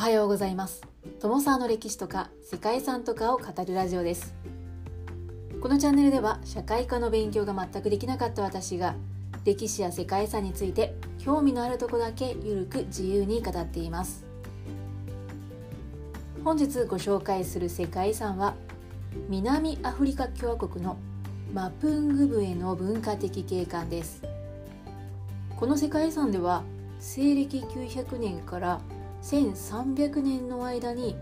おはようございます。友沢の歴史とか世界遺産とかを語るラジオです。このチャンネルでは社会科の勉強が全くできなかった私が歴史や世界遺産について興味のあるとこだけゆるく自由に語っています。本日ご紹介する世界遺産は南アフリカ共和国のマプングブエの文化的景観です。この世界遺産では西暦900年から1300年の間に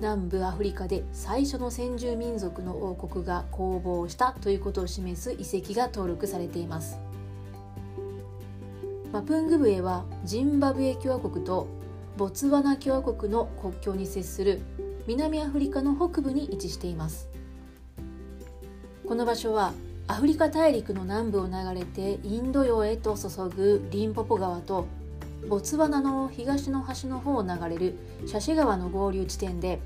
南部アフリカで最初の先住民族の王国が攻防したということを示す遺跡が登録されています。マプングブエはジンバブエ共和国とボツワナ共和国の国境に接する南アフリカの北部に位置しています。この場所はアフリカ大陸の南部を流れてインド洋へと注ぐリンポポ川とボツワナの東の端の方を流れるシャシ川の合流地点で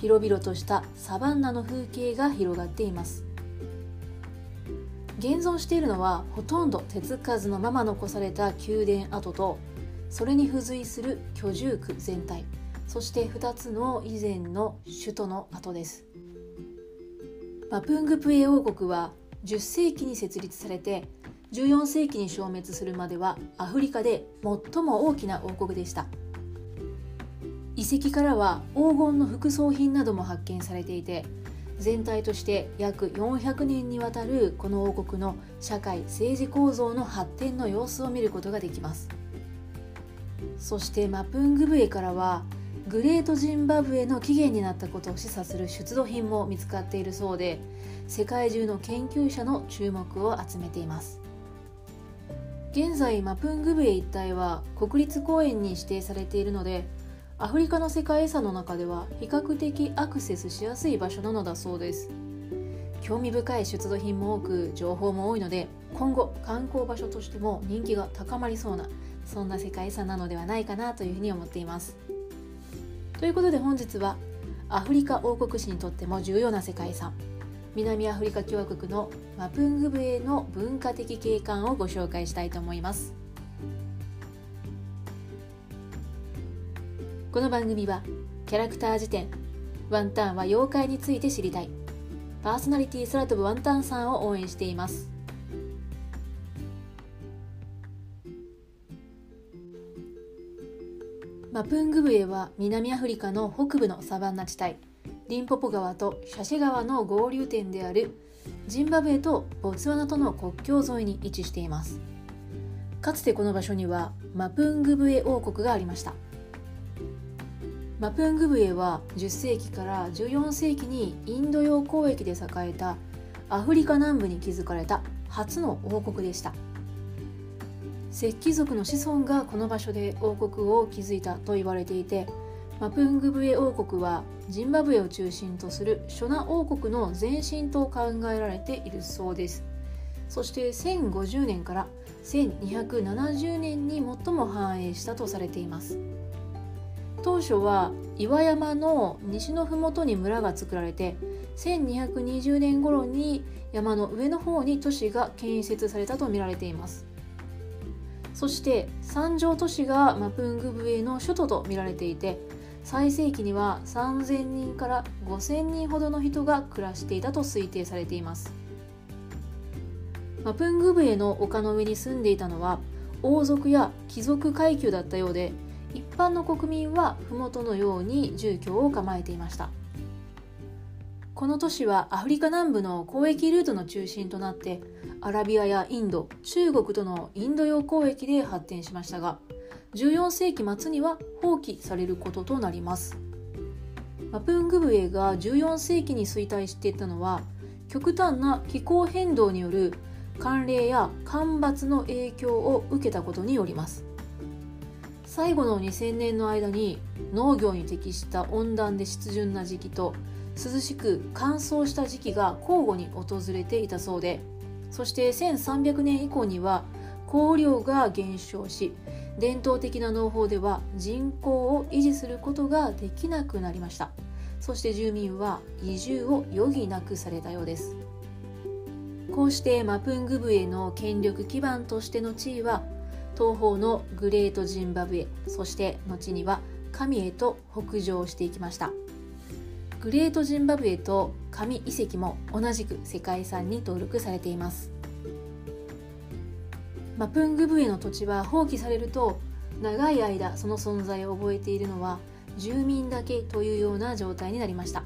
広々としたサバンナの風景が広がっています。現存しているのはほとんど手つかずのまま残された宮殿跡とそれに付随する居住区全体そして2つの以前の首都の跡です。マプングプエ王国は10世紀に設立されて14世紀に消滅するまではアフリカで最も大きな王国でした。遺跡からは黄金の副葬品なども発見されていて全体として約400年にわたるこの王国の社会政治構造の発展の様子を見ることができます。そしてマプングブエからはグレートジンバブエの起源になったことを示唆する出土品も見つかっているそうで世界中の研究者の注目を集めています。現在マプングブエ一帯は国立公園に指定されているのでアフリカの世界遺産の中では比較的アクセスしやすい場所なのだそうです。興味深い出土品も多く情報も多いので今後観光場所としても人気が高まりそうなそんな世界遺産なのではないかなというふうに思っています。ということで本日はアフリカ王国史にとっても重要な世界遺産。南アフリカ共和国のマプングブエの文化的景観をご紹介したいと思います。この番組はキャラクター辞典ワンタンは妖怪について知りたい。パーソナリティ空飛ぶワンタンさんを応援しています。マプングブエは南アフリカの北部のサバンナ地帯。リンポポ川とシャシ川の合流点であるジンバブエとボツワナとの国境沿いに位置しています。かつてこの場所にはマプングブエ王国がありました。マプングブエは10世紀から14世紀にインド洋交易で栄えたアフリカ南部に築かれた初の王国でした。石器族の子孫がこの場所で王国を築いたと言われていてマプングブエ王国はジンバブエを中心とするショナ王国の前身と考えられているそうです。そして1050年から1270年に最も繁栄したとされています。当初は岩山の西の麓に村が作られて1220年頃に山の上の方に都市が建設されたとみられています。そして三条都市がマプングブエの首都と見られていて最盛期には3000人から5000人ほどの人が暮らしていたと推定されています。マプングブエの丘の上に住んでいたのは王族や貴族階級だったようで一般の国民は麓のように住居を構えていました。この都市はアフリカ南部の交易ルートの中心となってアラビアやインド中国とのインド洋交易で発展しましたが14世紀末には放棄されることとなります。マプングブエが14世紀に衰退していったのは極端な気候変動による寒冷や干ばつの影響を受けたことによります。最後の2000年の間に農業に適した温暖で湿潤な時期と涼しく乾燥した時期が交互に訪れていたそうでそして1300年以降には降量が減少し伝統的な農法では人口を維持することができなくなりました。そして住民は移住を余儀なくされたようです。こうしてマプングブエの権力基盤としての地位は東方のグレートジンバブエそして後には神へと北上していきました。グレートジンバブエと神遺跡も同じく世界遺産に登録されています。マプングブエの土地は放棄されると長い間その存在を覚えているのは住民だけというような状態になりました。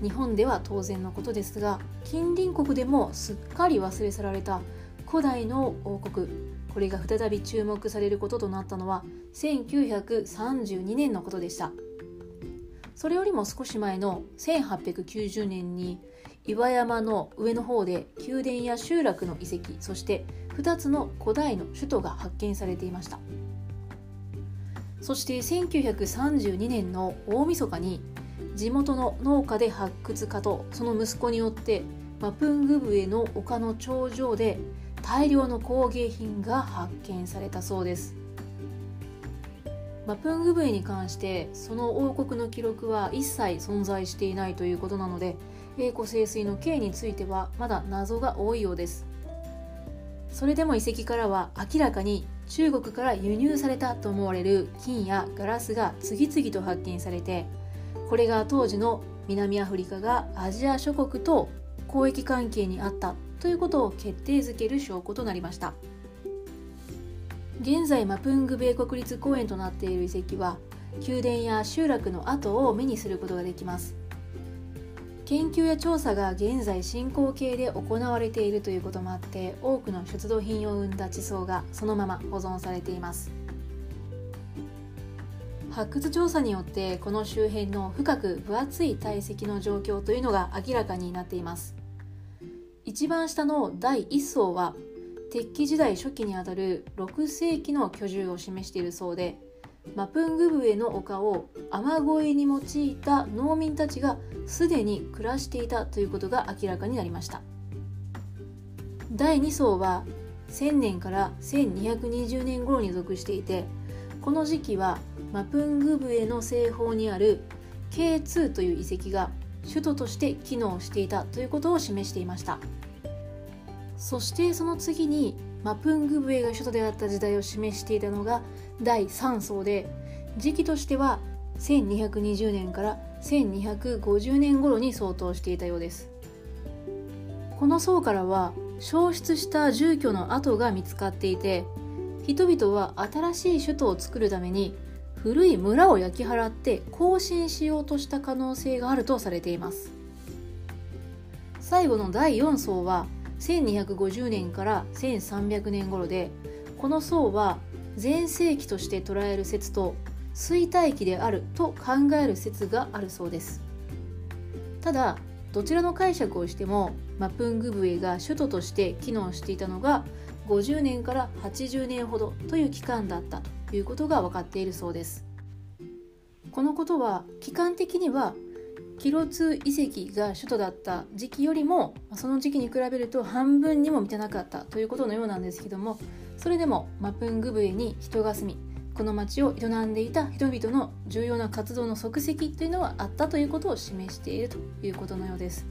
日本では当然のことですが近隣国でもすっかり忘れ去られた古代の王国。これが再び注目されることとなったのは1932年のことでした。それよりも少し前の1890年に岩山の上の方で宮殿や集落の遺跡そして2つの古代の首都が発見されていました。そして1932年の大晦日に地元の農家で発掘家とその息子によってマプングブエの丘の頂上で大量の工芸品が発見されたそうです。マプングブエに関してその王国の記録は一切存在していないということなので栄枯盛衰の経についてはまだ謎が多いようです。それでも遺跡からは明らかに中国から輸入されたと思われる金やガラスが次々と発見されてこれが当時の南アフリカがアジア諸国と交易関係にあったということを決定づける証拠となりました。現在マプング米国立公園となっている遺跡は宮殿や集落の跡を目にすることができます。研究や調査が現在進行形で行われているということもあって多くの出土品を生んだ地層がそのまま保存されています。発掘調査によってこの周辺の深く分厚い堆積の状況というのが明らかになっています。一番下の第1層は鉄器時代初期にあたる6世紀の居住を示しているそうでマプングブエの丘を雨乞いに用いた農民たちがすでに暮らしていたということが明らかになりました。第2層は1000年から1220年頃に属していてこの時期はマプングブエの西方にある K2 という遺跡が首都として機能していたということを示していました。そしてその次にマプングブエが首都であった時代を示していたのが第3層で時期としては1220年から1250年頃に相当していたようです。この層からは消失した住居の跡が見つかっていて人々は新しい首都を作るために古い村を焼き払って更新しようとした可能性があるとされています。最後の第4層は1250年から1300年頃でこの層は全盛期として捉える説と衰退期であると考える説があるそうです。ただどちらの解釈をしてもマプングブエが首都として機能していたのが50年から80年ほどという期間だったということが分かっているそうです。このことは期間的にはキロツ遺跡が首都だった時期よりもその時期に比べると半分にも満たなかったということのようなんですけどもそれでもマプングブエに人が住みこの町を営んでいた人々の重要な活動の足跡というのはあったということを示しているということのようです。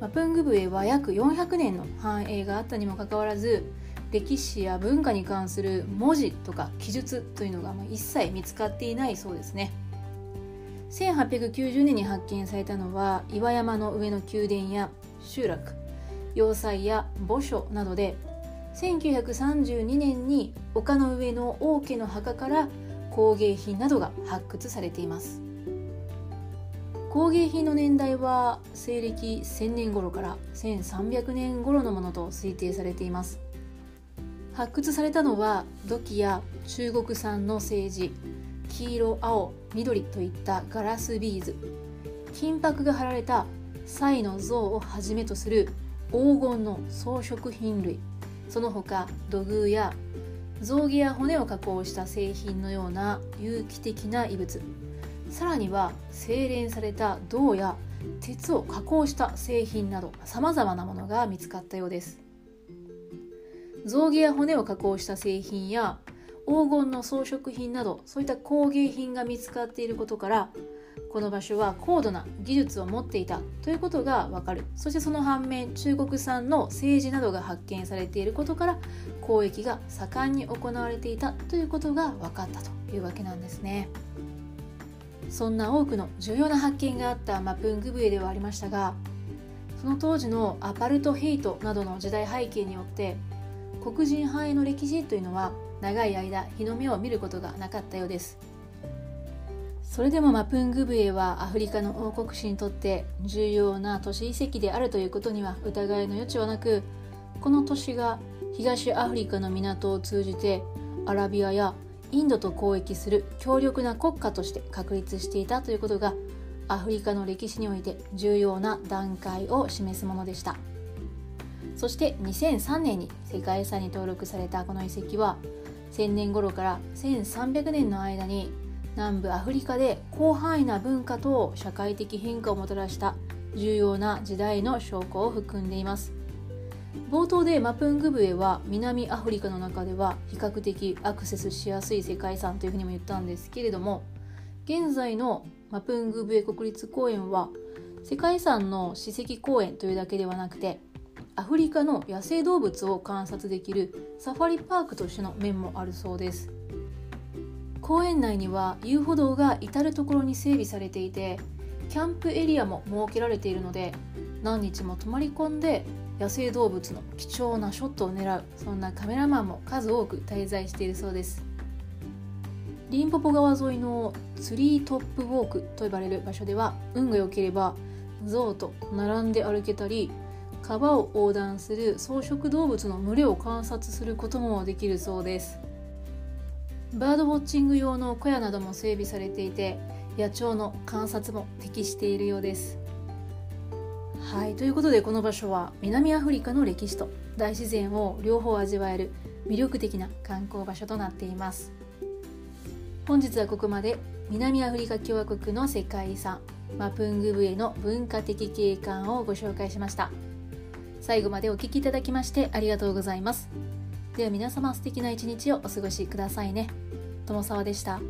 マプングブエは約400年の繁栄があったにもかかわらず歴史や文化に関する文字とか記述というのが一切見つかっていないそうですね。1890年に発見されたのは岩山の上の宮殿や集落要塞や墓所などで1932年に丘の上の王家の墓から工芸品などが発掘されています。工芸品の年代は西暦1000年頃から1300年頃のものと推定されています。発掘されたのは土器や中国産の政治黄色青緑といったガラスビーズ。金箔が貼られたサの像をはじめとする黄金の装飾品類。その他土偶や象牙や骨を加工した製品のような有機的な遺物。さらには精錬された銅や鉄を加工した製品などさまざまなものが見つかったようです。象牙や骨を加工した製品や黄金の装飾品などそういった工芸品が見つかっていることからこの場所は高度な技術を持っていたということがわかる。そしてその反面中国産の政治などが発見されていることから交易が盛んに行われていたということが分かったというわけなんですね。そんな多くの重要な発見があったマプングブエではありましたがその当時のアパルトヘイトなどの時代背景によって黒人範囲の歴史というのは長い間日の目を見ることがなかったようです。それでもマプングブエはアフリカの王国史にとって重要な都市遺跡であるということには疑いの余地はなくこの都市が東アフリカの港を通じてアラビアやインドと交易する強力な国家として確立していたということがアフリカの歴史において重要な段階を示すものでした。そして2003年に世界遺産に登録されたこの遺跡は1000年頃から1300年の間に南部アフリカで広範囲な文化と社会的変化をもたらした重要な時代の証拠を含んでいます。冒頭でマプングブエは南アフリカの中では比較的アクセスしやすい世界遺産というふうにも言ったんですけれども現在のマプングブエ国立公園は世界遺産の史跡公園というだけではなくてアフリカの野生動物を観察できるサファリパークとしての面もあるそうです。公園内には遊歩道が至る所に整備されていてキャンプエリアも設けられているので何日も泊まり込んで野生動物の貴重なショットを狙うそんなカメラマンも数多く滞在しているそうです。リンポポ川沿いのツリートップウォークと呼ばれる場所では運が良ければ象と並んで歩けたり川を横断する草食動物の群れを観察することもできるそうです。バードウォッチング用の小屋なども整備されていて野鳥の観察も適しているようです。はいということでこの場所は南アフリカの歴史と大自然を両方味わえる魅力的な観光場所となっています。本日はここまで南アフリカ共和国の世界遺産マプングブエの文化的景観をご紹介しました。最後までお聴きいただきましてありがとうございますでは皆様素敵な一日をお過ごしくださいね友沢でした。